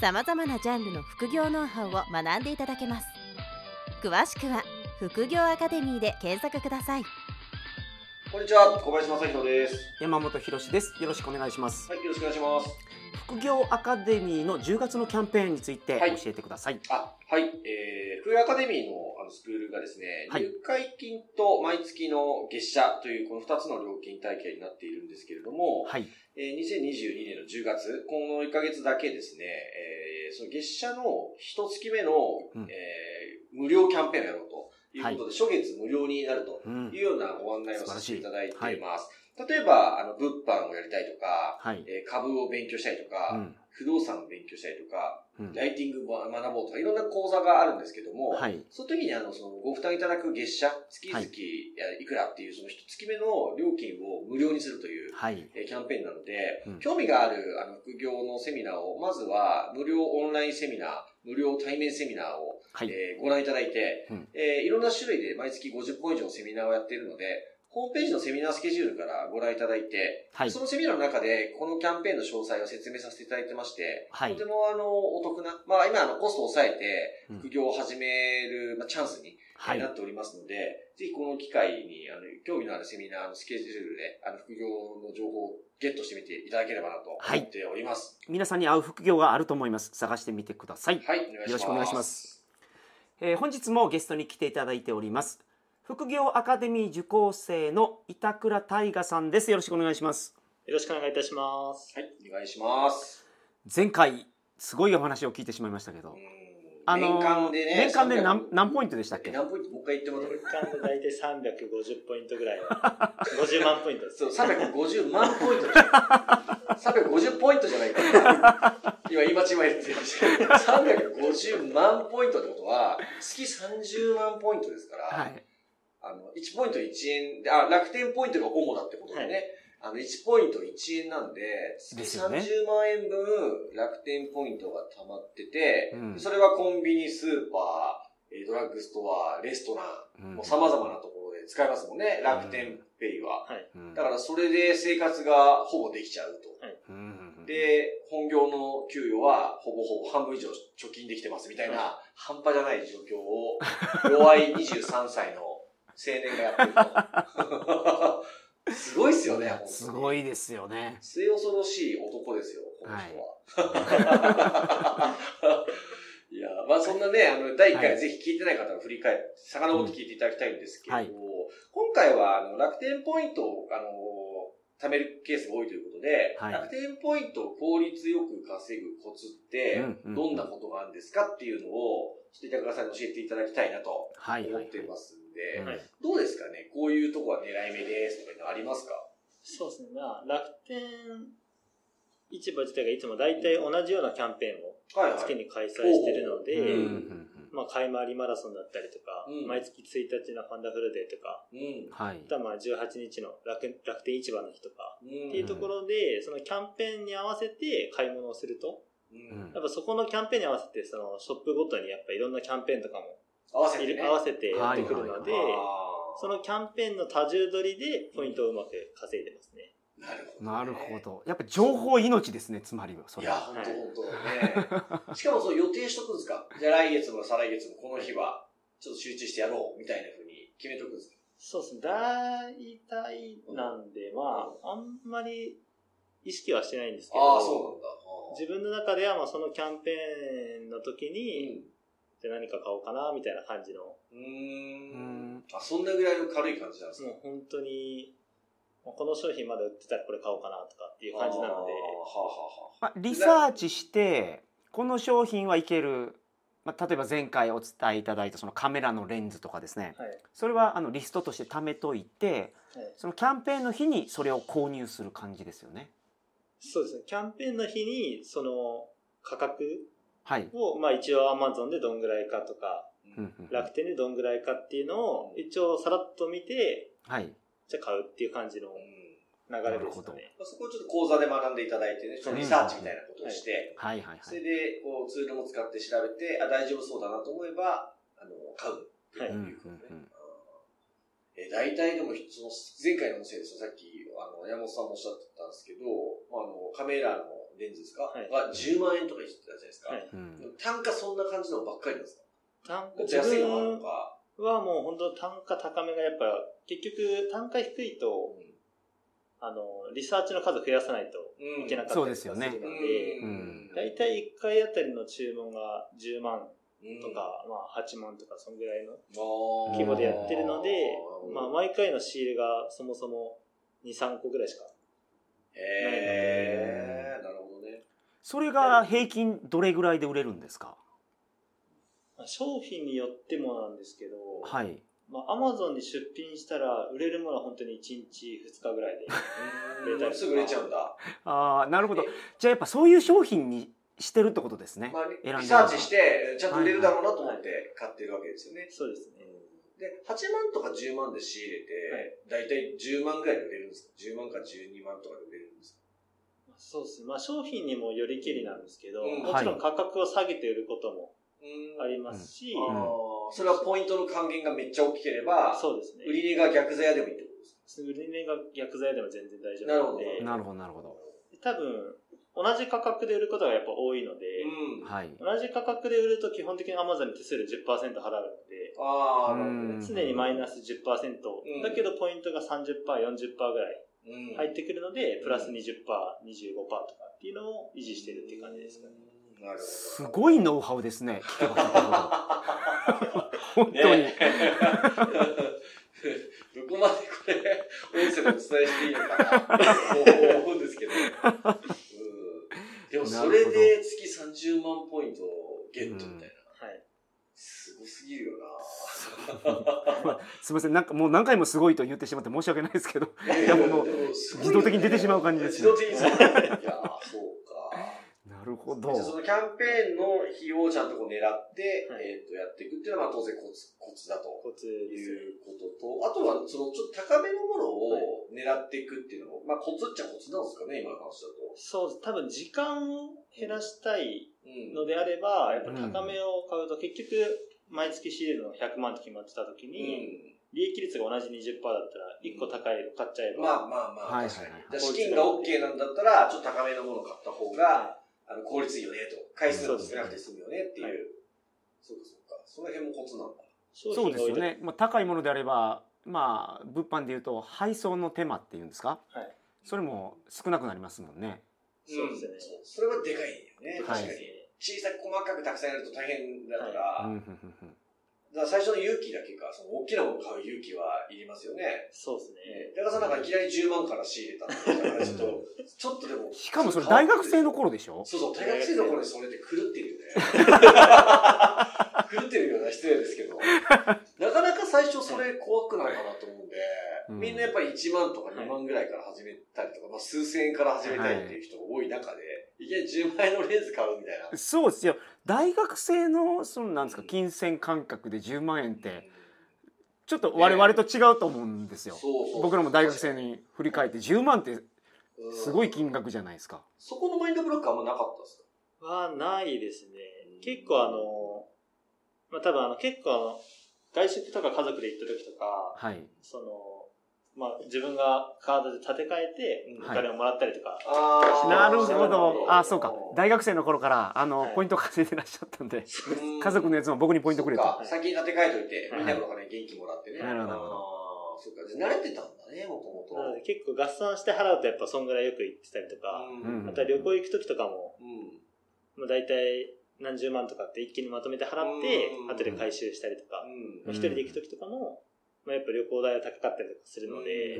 さまざまなジャンルの副業ノウハウを学んでいただけます詳しくは「副業アカデミー」で検索くださいこんにちは、小林正弘です。山本博です。よろしくお願いします。はい、よろしくお願いします。副業アカデミーの10月のキャンペーンについてはい教えてください。あ、はい、えー、フーアカデミーのあのスクールがですね、はい入会金と毎月の月謝というこの2つの料金体系になっているんですけれども、はい。えー2022年の10月、この1ヶ月だけですね、えー、その月謝の1月目の、うんえー無料キャンペーンをやろうということで、初月無料になるとうんいう。ようなご案内をさせていただいています。例えば、あの、物販をやりたいとか、はい。えー株を勉強したりとか、うん。不動産を勉強したりとか、うんライティングを学ぼうとか、いろんな講座があるんですけども、はい。その時にあの、そのご負担いただく月謝、月々はいいくらっていう、その一月目の料金を無料にするという、はい。えーキャンペーンなので、うん興味があるあの副業のセミナーを、まずは無料オンラインセミナー、無料対面セミナーを、はい。えーご覧いただいて、うんえーいろんな種類で毎月50本以上セミナーをやっているので、ホームページのセミナースケジュールからご覧いただいて、はいそのセミナーの中でこのキャンペーンの詳細を説明させていただいてまして、はいとてもあのお得な、まあ今あのコストを抑えてうん副業を始める、まあ、チャンスにはいな。っておりますので、ぜひこの機会にあの興味のあるセミナーのスケジュールであの副業の情報をゲットしてみていただければなと思っております。皆さんに合う副業があると思います。探してみてください。はい。よろしくお願いします。えー本日もゲストに来ていただいております。副業アカデミー受講生の板倉大賀さんです。よろしくお願いします。よろしくお願いいたします。はい、お願いします。前回、すごいお話を聞いてしまいましたけどう、んあの年間でね、年間で300何何ポイントでしたっけ？何ポイントもう一回言ってもらって年間で大体350ポイントぐらいは、50万ポイントです。そう、350万ポイントでしょ。350ポイントじゃないから。今、言い間違えてましたけど、350万ポイントってことは、月30万ポイントですから、はい。あの、1ポイント1円で、あ、楽天ポイントが主だってことでね、はい。あの、1ポイント1円なんで、月ですよね。30万円分楽天ポイントが溜まってて、うん。それはコンビニ、スーパー、えードラッグストア、レストラン、うん。もう様々なところで使えますもんね、楽天ペイは。はい。うん。だからそれで生活がほぼできちゃうと。うんで、本業の給与はほぼほぼ半分以上貯金できてますみたいな、半端じゃない状況を、弱い23歳の青年がやってると。すごいっすよね、すごいですよね。末恐ろしい男ですよ、この人は。い、や、まあそんなね、あの、第1回、はい。ぜひ聞いてない方は振り返って、遡って聞いていただきたいんですけど、はい。今回はあの楽天ポイントを、あの、貯めるケースが多いということで、はい。楽天ポイントを効率よく稼ぐコツってうんうん、どんなことがあるんですかっていうのを、ちょっと板倉さんに教えていただきたいなとはいはい思ってます。んで、はい。どうですかね？こういうとこは狙い目ですとかいうのありますか？そうですね。まあ、楽天市場自体がいつも大体同じようなキャンペーンを。月に開催してるので、まあ、買い回りマラソンだったりとか、うん。毎月1日のファンダフルデーとか、うん。まあ18日の楽楽天市場の日とか、うん。っていうところで、そのキャンペーンに合わせて買い物をすると、うん。やっぱそこのキャンペーンに合わせて、そのショップごとにやっぱいろんなキャンペーンとかも合わせてね。合わせてやってくるので、あーそのキャンペーンの多重取りでポイントをうまく稼いでますね。なるほど、なるほ。ど。やっぱ情報命ですね、つまりは。そいや、れは。本当本当ね。しかもそう予定しとくんですか？じゃあ来月も再来月もこの日は、ちょっと集中してやろうみたいな風に決めとくんですか？そうですね。大体なんで、まあ、あんまり意識はしてないんですけど、ああ、そうなんだ。自分の中ではまあそのキャンペーンの時うに、ん。じゃあ何か買おうかな、みたいな感じの、うーんうんあ、そんなぐらいの軽い感じなんですか？もう本当に、まあこの商品まだ売ってたらこれ買おうかなとかっていう感じなので、はあはあはあまあ、リサーチしてこの商品はいける、まあ、例えば前回お伝えいただいたそのカメラのレンズとかですねはい。それはあのリストとして貯めといてはいそのキャンペーンの日にそれを購入する感じですよね。そうですね。キャンペーンの日に、その価格はい。を、まあ一応 Amazon でどんぐらいかとか、楽天でどんぐらいかっていうのを一応さらっと見て、はい。じゃあ買うっていう感じのうん流れですかね。まあそこをちょっと講座で学んでいただいてね、そのリサーチみたいなことをして、はいはいはい。それでこうツールも使って調べて、あ、大丈夫そうだなと思えば、あの、買うってはいいうことね。うんうんうんえー大体でも、その前回の音声ですよ、さっき、あの、山本さんもおっしゃってたんですけど、まあ、あの、カメラのレンズですか、はい。が10万円とか言ってたじゃないですか。はい。うん。単価そんな感じのばっかりなんですか？単もっと安いのもあるのか。はもう本当単価高めがやっぱ、結局単価低いと、あの、リサーチの数増やさないとうん。いけなかったりするので、うん。大体1回あたりの注文が10万うん。とか、まあ8万とか、そんぐらいの規模でやってるので、まああ、毎回の仕入れがそもそも2、3個ぐらいしか。なるほどね。それが平均どれぐらいで売れるんですか？まあ商品によってもなんですけど、はい。まあ、アマゾンに出品したら売れるものは本当に1日2日ぐらいで。売れたりすぐ売れちゃうんだ。ああ、なるほど。じゃあやっぱそういう商品にしてるってことですね。まあ、選んでるリサーチして、ちゃんと売れるだろうなと思って買ってるわけですよね。そうですね。で、8万とか10万で仕入れて、だいたい10万ぐらいで売れるんですか ?10 万か12万とかで売れるんですか？そうですね。まあ商品にもよりけりなんですけど、うんもちろん価格を下げて売ることもうんありますし、んあーそれはポイントの還元がめっちゃ大きければ、そうですね。売り値が逆座屋でもいいってことですか？売り値が逆剤でも全然大丈夫なるほどなので、なるほど、なるほど。多分、同じ価格で売ることがやっぱ多いので、うん。はい。同じ価格で売ると基本的に Amazon に手数料10%払うので、ああ、なるうん常にマイナス10%、んだけどポイントが30%、40%ぐらいほど。うん入ってくるので、プラス20%、25%とかっていうのを維持してるっていう感じですかね。なるほど。すごいノウハウですね。本当に。ね どこまでこれ、音声でお伝えしていいのかな思うんですけど。うん、でもそれで月30万ポイントゲットみたいな。はい。すごすぎるよ すみません、なんかもう何回もすごいと言ってしまって申し訳ないですけど、な。いやもう自動的に出てしまう感じですね自動的に。いやー、そうか。なるほど。そのキャンペーンの費用をちゃんとこう狙って、はいえっ、と、やっていくっていうのはまあ当然コツ、コツだと。コツ。いうことと、あとは、その、ちょっと高めのものを狙っていくっていうのも、まあ、コツっちゃコツなんですかね、今の話だと。そう。多分時間を減らしたいうんのであれば、やっぱ高めを買うと結局、毎月仕入れるのが100万と決まってた時に、利益率が同じ20%だったら、1個高いの買っちゃえうん。ば、まあまあまあ、はい確かに。はいはいだから資金が OK なんだったら、ちょっと高めのものを買った方が、あの、効率いいよね、と。回数が少なくて済むよね、っていう。はいそうか、そうか。その辺もコツなんだ。商そうですよね。まあ、高いものであれば、まあ、物販でいうと配送の手間っていうんですか？はいそれも少なくなりますもんね。そうですよねんそれはでかいよね、はい確かに。小さく細かくたくさんやると大変だから、うんうんうんうんだから最初の勇気だけか、その大きなものを買う勇気はいりますよね。そうですね。だからさんなんかいきなり10万から仕入れたから、ちょっと、ちょっとでも。しかもそれ大学生の頃でしょ？そうそう、大学生の頃にそれで狂ってるよね。狂ってるような失礼ですけど。なかなか最初それ怖くないかなと思うんで、うんみんなやっぱり1万とか2万ぐらいから始めたりとか、まあ数千円から始めたいっていう人が多い中で、いきなり10万円のレンズ買うみたいな。そうですよ。大学生の、そのなんですか、金銭感覚で10万円って、ちょっと我々と違うと思うんですよ。そうそう僕らも大学生に振り返って10万ってうんすごい金額じゃないですか。そこのマインドブロックあんまなかったですか？はないですね。結構あの、まあ多分あの結構あの、外食とか家族で行った時とか、はい。その、まあ自分がカードで立て替えてうんお金をもらったりとか、あーなるほど。あ、そうか。大学生の頃から、あの、はいポイント稼いでらっしゃったんで、うん家族のやつも僕にポイントくれと。先に立て替えといて、はいみんなのお金現金もらってね。なるほどなるほどあーそっか。じゃあ慣れてたんだね、もともと。なので結構合算して払うとやっぱそんぐらいよく行ってたりとか、うんまた旅行行く時とかも、うん。まあ大体何十万とかって一気にまとめて払ってうん、後で回収したりとか、うん。一人で行く時とかも、まあ、やっぱ旅行代が高かったりとかするので、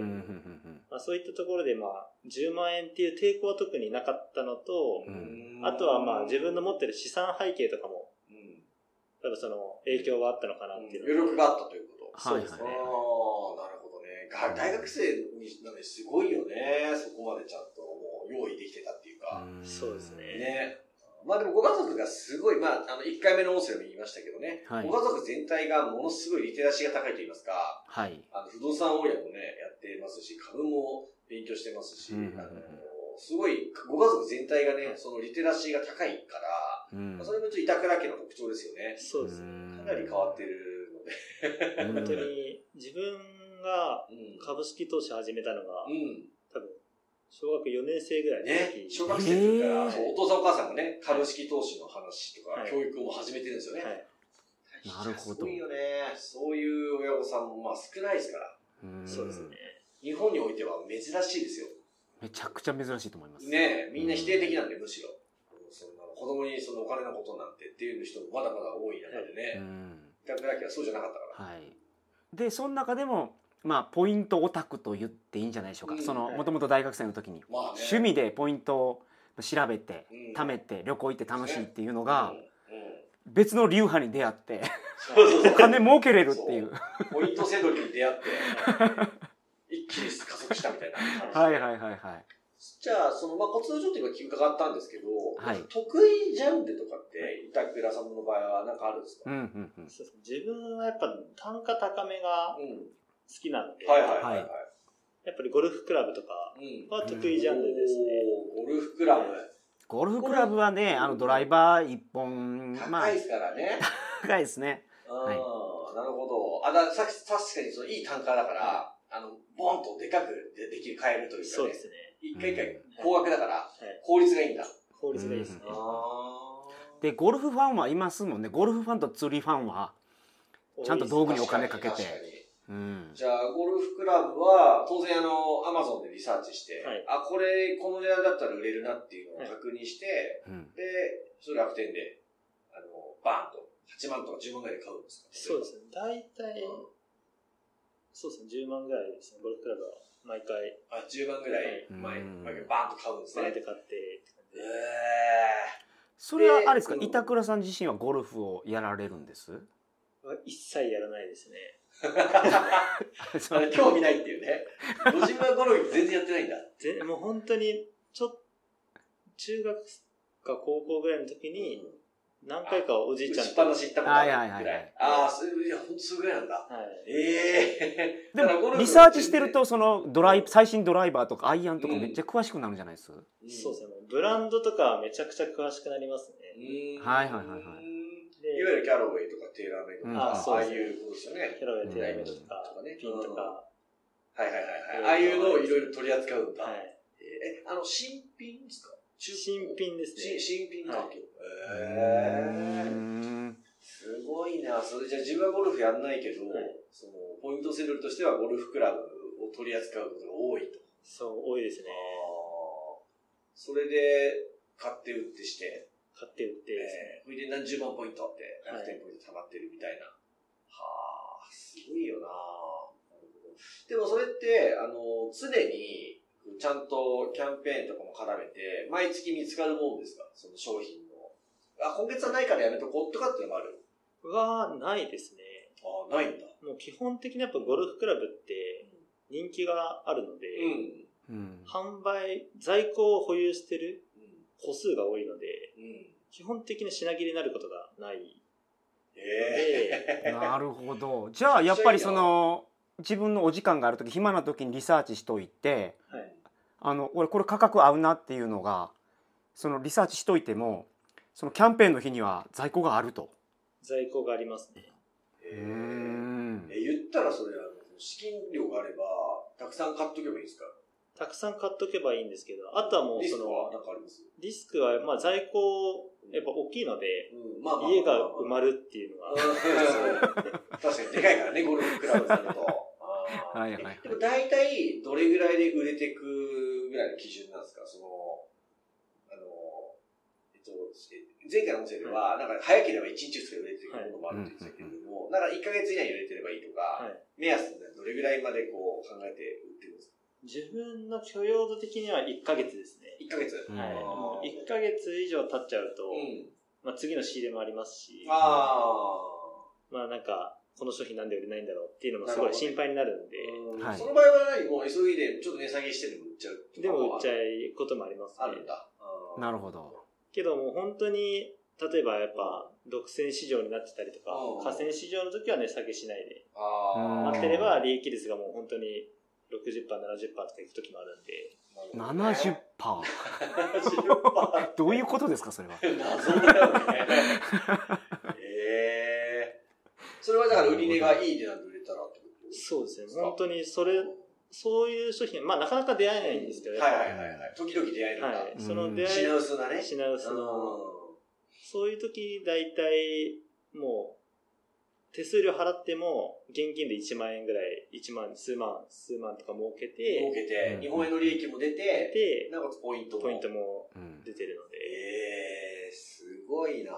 まあ、そういったところでまあ10万円っていう抵抗は特になかったのと、うんあとはまあ自分の持ってる資産背景とかもうん多分その影響があったのかなっていうの余力があったということ。はいはいそうですね。ああ、なるほどね。が大学生になんですごいよね。そこまでちゃんともう用意できてたっていうか。うんそうですねね。まあでもご家族がすごい、まあ、あの、1回目の音声でも言いましたけどね、はいご家族全体がものすごいリテラシーが高いと言いますか、はい。あの、不動産大家もね、やってますし、株も勉強してますし、あの、すごい、ご家族全体がね、そのリテラシーが高いから、うんまあそれもちょっと板倉家の特徴ですよね。そうですね。かなり変わってるので。うん本当に自分がうん。株式投資始めたのが、うん。多分、小学4年生ぐらいのね、時小学生の時から、お父さんお母さんがね、株式投資の話とか、はい教育も始めてるんですよね。はい。なるほどすごいよね。そういう親御さんもまあ少ないですから。うんそうですね。日本においては珍しいですよ。めちゃくちゃ珍しいと思います。ねみんな否定的なんで、むしろ。そんな子供にそのお金のことなんてっていう人もまだまだ多い中でうね。ん。板倉家はそうじゃなかったから。はい。で、その中でも、まあ、ポイントオタクと言っていいんじゃないでしょうか。うんその、はいもともと大学生の時に、まあね。趣味でポイントを調べて、うん貯めて、旅行行って楽しいっていうのがうん、うん別の流派に出会って、そうそうそうお金儲けれるっていう。ポイントセドリに出会って、一気に加速したみたいな話。はいはいはいはい。じゃあ、その、まあ、コツをちょっと今伺ったんですけど、はい得意ジャンルとかって、板倉さんの場合は何かあるんですか？うんうんうん。自分はやっぱ単価高めが好うん。きなので、はいはいはいはい。やっぱりゴルフクラブとかうん。は得意ジャンルですね。おーゴルフクラブ。ゴルフクラブはね、あのドライバー一本、まあ高い、ですからね。高いですね。うん、はいなるほど。あ、ださっき確かにそのいい単価だから、あの、ボンとでかくでできる、買えるというかねそうで。すね。一回一回高額だから、はい。効率がいいんだ。効率がいいですね。あで、ゴルフファンはいますもんね。ゴルフファンと釣りファンは、ちゃんと道具にお金かけて確かにうん。じゃあ、ゴルフクラブは、当然あの、アマゾンでリサーチして、はいあ、これ、この値段だったら売れるなっていうのを確認して、うん。で、それ楽天で、あの、バーンと、8万とか10万ぐらいで買うんですか？そうですね。大体、うんそうですね。10万ぐらいですね。ゴルフクラブは毎回、あ、10万ぐらい前、うん前バーンと買うんですね。バーで買ってって感じえで。それはあれですか、うん板倉さん自身はゴルフをやられるんです？は一切やらないですね。ー、あの興味ないっていうね。ご自分はゴルフ全然やってないんだ。ぜもう本当に、ちょっ中学か高校ぐらいの時に、何回かおじいちゃん打ちっぱなし行ったことあるぐらい。はいはいはいはいああ、そういや、ほんとそれぐらいなんだ。はい。ええでだからゴルフもリサーチしてるとそのドライ最新ドライバーとかアイアンとかめっちゃ詳しくなるんじゃないです、そうですね。ブランドとかめちゃくちゃ詳しくなりますね。うんはいはいはいはいでいわゆるキャロウェイとかテーラーメイドとうんか、あそうですねああいうことですよね。キャラウェイテーラーメイドととかかね、ピンとか、はいはいはいはい。ああいうのをいろいろ取り扱うんだ。はい。え、あの、新品ですか？中新品ですね新。新品環境。うへえ。ーんすごいな。それじゃあ自分はゴルフやんないけど、はいその、ポイントセドルとしてはゴルフクラブを取り扱うことが多いと。そう、多いですね。それで、買って売ってして、買って売って。えー、それで何十万ポイントって、はい楽天ポイント溜まってるみたいな。はあ、すごいよななるほどでもそれって、あの、常に、ちゃんとキャンペーンとかも絡めて、毎月見つかるもんですか？その商品の。あ、今月はないからやめとこうとかっていうのもある？は、ないですね。あ、ないんだ。もう基本的にやっぱゴルフクラブって人気があるので、うん。うん販売、在庫を保有してるうん。個数が多いので、うん。基本的に品切れになることがないええなるほどじゃあやっぱりその自分のお時間がある時暇な時にリサーチしといてはい。あの俺これ価格合うなっていうのがそのリサーチしといてもそのキャンペーンの日には在庫があると。在庫がありますね。えーんえ、言ったらそれ、あの、資金量があれば、たくさん買っとけばいいですか？たくさん買っとけばいいんですけど、あとはもうそリスクはの、リスクは、まあ在庫、やっぱ大きいので、家が埋まるっていうのが、確かにでかいからね、ゴルフクラブだと。はいはいはい。えでも大体、どれぐらいで売れていくぐらいの基準なんですか？その、あの、えっと、え前回の音声では、なんか早ければ1日2日で売れていくものもあるって言ってたけれども、なんか1ヶ月以内に売れてればいいとか、はい。目安でどれぐらいまでこう考えて売ってるんですか？自分の許容度的には1ヶ月ですね。1ヶ月。うんはい。あーもう1ヶ月以上経っちゃうと、うん。まあ次の仕入れもありますし、あまあなんか、この商品なんで売れないんだろうっていうのもすごい心配になるんで、あ。はいその場合は何もう急いでちょっと値下げしてでも売っちゃうとかでも売っちゃうこともありますね。あるんだ。あーなるほど。けどもう本当に、例えばやっぱ、独占市場になってたりとかうん、河川市場の時は値下げしないで、ああ。なってれば利益率がもう本当に60%、70%とかいく時もあるんで、70%。70%どういうことですか、それは。謎だよね。ええそれはだから売り値がいい値段で売れたらってこと？そうですね、本当にそれ、そういう商品、まあなかなか出会えないんですけど、はいはいはいはい。時々出会えるんだ。はい、その出会い、品薄なね。品薄の、うそういう時、大体、もう、手数料払っても、現金で1万円ぐらい、1万、数万、数万とか儲けん。儲て、けて、うん日本円の利益も出て、で、なおかつポイントも。ポイントもうん出てるので、ええすごいな。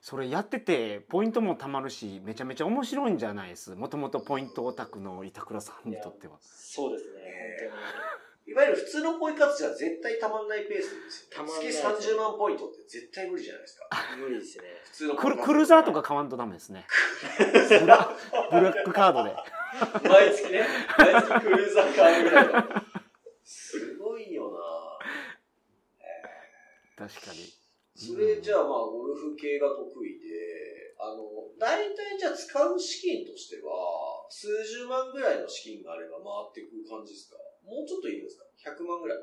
それやっててポイントもたまるしめちゃめちゃ面白いんじゃないです？もともとポイントオタクの板倉さんにとってはそうですね、いわゆる普通のポイ活じゃ絶対たまんないペースですよ、たまんない月30万ポイントって絶対無理じゃないですか。無理ですね。普通のクルクルーザーとか買わんとダメですね。ブラブラックカードで。毎月ね、毎月クルーザー買うぐらいの。すごいよな。確かに。それじゃあまあゴルフ系が得意で、あの、大体じゃあ使う資金としては、数十万ぐらいの資金があれば回っていく感じですか？もうちょっといるんですか ?100 万ぐらい。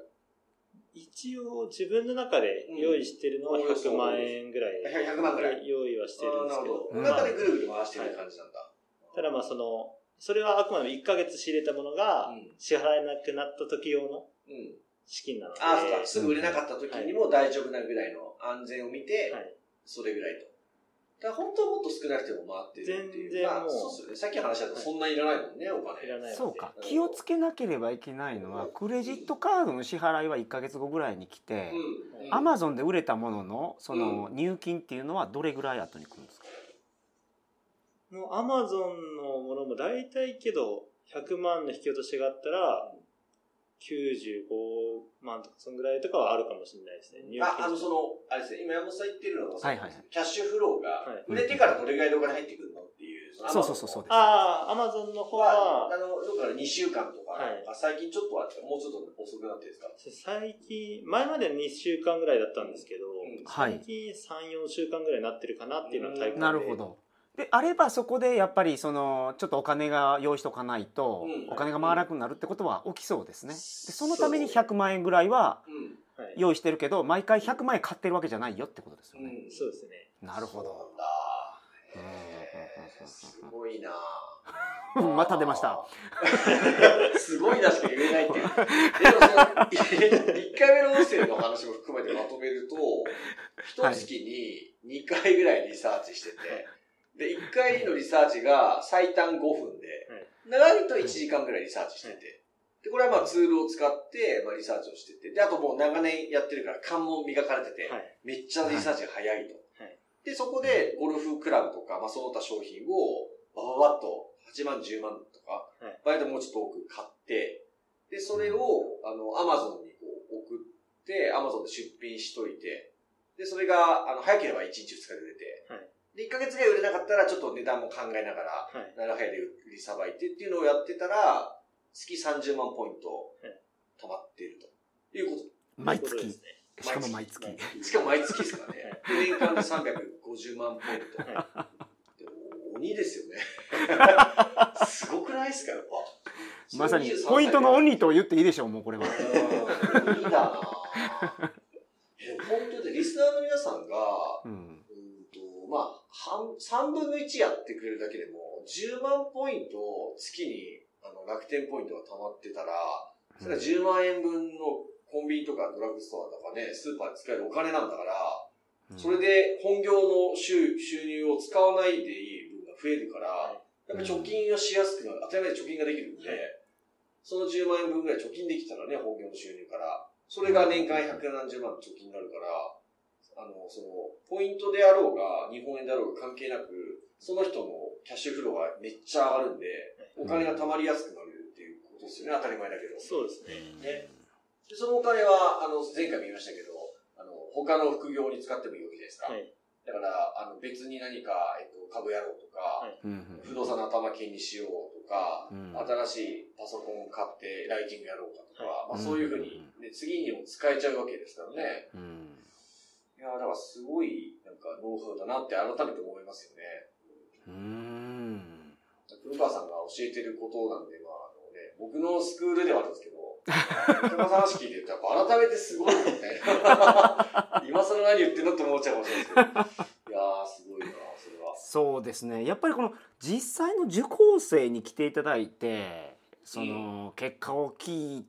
一応、自分の中で用意してるのはうん100万円ぐらい。100万ぐらい用意はしてるんですけど。うん中でぐるぐる回してる感じなんだ。ただまあその、それはあくまでも1ヶ月仕入れたものがうん支払えなくなった時用のうん。資金なので。ああ、そうか。すぐ売れなかった時にも大丈夫なぐらいの安全を見て、はいそれぐらいと。だから本当はもっと少なくても回ってるっていう。全然まあ、もうそうですよね。さっきの話だとそんないらないもんね、お金。いらないのでそうか気をつけなければいけないのはクレジットカードの支払いは1か月後ぐらいに来てうん。うんアマゾンで売れたもののその入金っていうのはどれぐらい後に来るんですか？もうアマゾンのものも大体けど、100万の引き落としがあったら、95万とか、そんぐらいとかはあるかもしれないですね。入あ、あの、金その、あれですね、今山本さん言ってるのは、はいはいはい。キャッシュフローがはい、売れてからどれぐらいでお金入ってくるのっていう。そうそうそうそう。ですああ、アマゾンの方は、は、あの、どこから2週間とか、はい。最近ちょっとは、もうちょっと遅くなってるんですか？最近、前まで2週間ぐらいだったんですけど、ん。はい。最近3、4週間ぐらいになってるかなっていうのは体感で。なるほどであればそこでやっぱりそのちょっとお金が用意しとかないとうん。お金が回らなくなるってことは起きそうですね。でそのためにそう100万円ぐらいは用意してるけど毎回100万円買ってるわけじゃないよってことですよね、うん。そうですね。なるほど。すごいな。う んまた出ました。すごいなしか言えないっていう。でもその、1回目の音声の話も含めてまとめると、一月に2回ぐらいリサーチしてて、で、1回のリサーチが最短5分で、長いと1時間ぐらいリサーチしてて、で、これはまあツールを使って、まあリサーチをしてて、で、あともう長年やってるから関門磨かれてて、はい。めっちゃリサーチが早いと。はい。で、そこでゴルフクラブとか、まあ、その他商品をバババッと8万、10万とか、はい。場合でもうちょっと多く買って、で、それを、あの、アマゾンにこう送って、アマゾンで出品しといて、で、それが、あの、早ければ1日2日で売れて、はいで、1ヶ月ぐらい売れなかったら、ちょっと値段も考えながら、はい。長早で売りさばいてっていうのをやってたら、月30万ポイントはい貯まっているということ。毎月ですねしかも毎月 しかも毎月ですからね。で年間で350万ポイント。はで鬼ですよね。すごくないですか、やっぱ。まさに23歳ポイントの鬼と言っていいでしょうもうこれはうん鬼だな 本当でリスナーの皆さんが、うんうんと、まあ、半、3分の1やってくれるだけでも、10万ポイント月にあの楽天ポイントが溜まってたら、それは10万円分のコンビニとかドラッグストアとかね、スーパーで使えるお金なんだから、それで本業の収収入を使わないでいい分が増えるから、やっぱり貯金をしやすくなる。当たり前で貯金ができるんで、その10万円分ぐらい貯金できたらね、本業の収入から、それが年間百何十万の貯金になるから、あの、その、ポイントであろうが、日本円であろうが関係なく、その人のキャッシュフローがめっちゃ上がるんで、お金が貯まりやすくなるっていうことですよね、当たり前だけど。そうですね。ねでそのお金は、あの、前回も言いましたけど、あの、他の副業に使ってもいいわけじゃないですか。はい。だから、あの、別に何か、えっと、株やろうとか、はいうん不動産の頭金にしようとか、うん新しいパソコンを買ってライティングやろうかとか、はまあ、そういうふうに、ね、次にも使えちゃうわけですからね。うんいや、だからすごい、なんか、ノウハウだなって改めて思いますよね。うーん。古川さんが教えてることなんで、まあ、あのね、僕のスクールではあるんですけど、人の話聞いてると、やっぱ改めてすごいみたいな。今更何言ってんのって思っちゃうかもしれないですけど。いやー、すごいな、それは。そうですねやっぱりこの実際の受講生に来ていただいてその結果を聞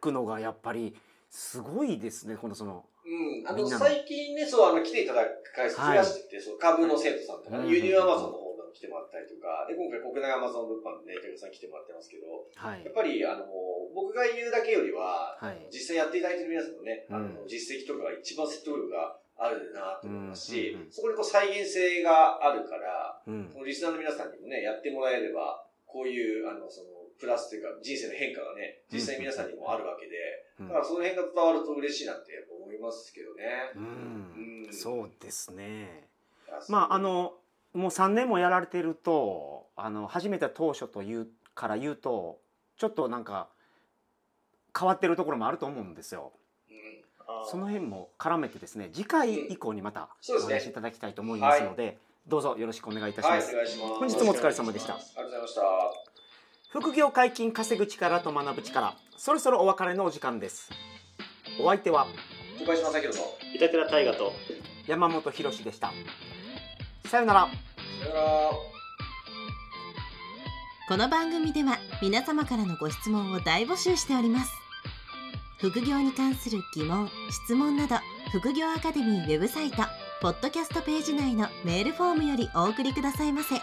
くのがやっぱりすごいですねこのそのうん。あの、みんなの。最近ね、そう、あの、来ていただく回数増やしてて、その株の生徒さんとか、うん。輸入アマゾンの方でも来てもらったりとか、で、今回国内アマゾン物販でね、竹さん来てもらってますけど、はい。やっぱり、あの、僕が言うだけよりは、はい。実際やっていただいてる皆さんのね、あのうん実績とかが一番説得力があるなと思いますし、うんうんうん。そこにこう再現性があるから、うん。このリスナーの皆さんにもね、やってもらえれば、こういう、あの、その、プラスというか、人生の変化がね、実際皆さんにもあるわけで、うん。だからその辺が伝わると嬉しいなってやっぱ思いますけどね。うん。うん。そうですね。まああ、のもう3年もやられてるとあの始めた当初というから言うとちょっとなんか変わってるところもあると思うんですよ。うん。その辺も絡めてですね次回以降にまたお話しいただきたいと思いますのでどうぞよろしくお願いいたしはい、ますお願いします。本日もお疲れ様でした。ありがとうございました。副業解禁稼ぐ力と学ぶ力そろそろお別れのお時間です。お相手は小林正宏と、板倉大河と。山本博史でした。さよなら。さよなら。この番組では皆様からのご質問を大募集しております。副業に関する疑問・質問など副業アカデミーウェブサイトポッドキャストページ内のメールフォームよりお送りくださいませ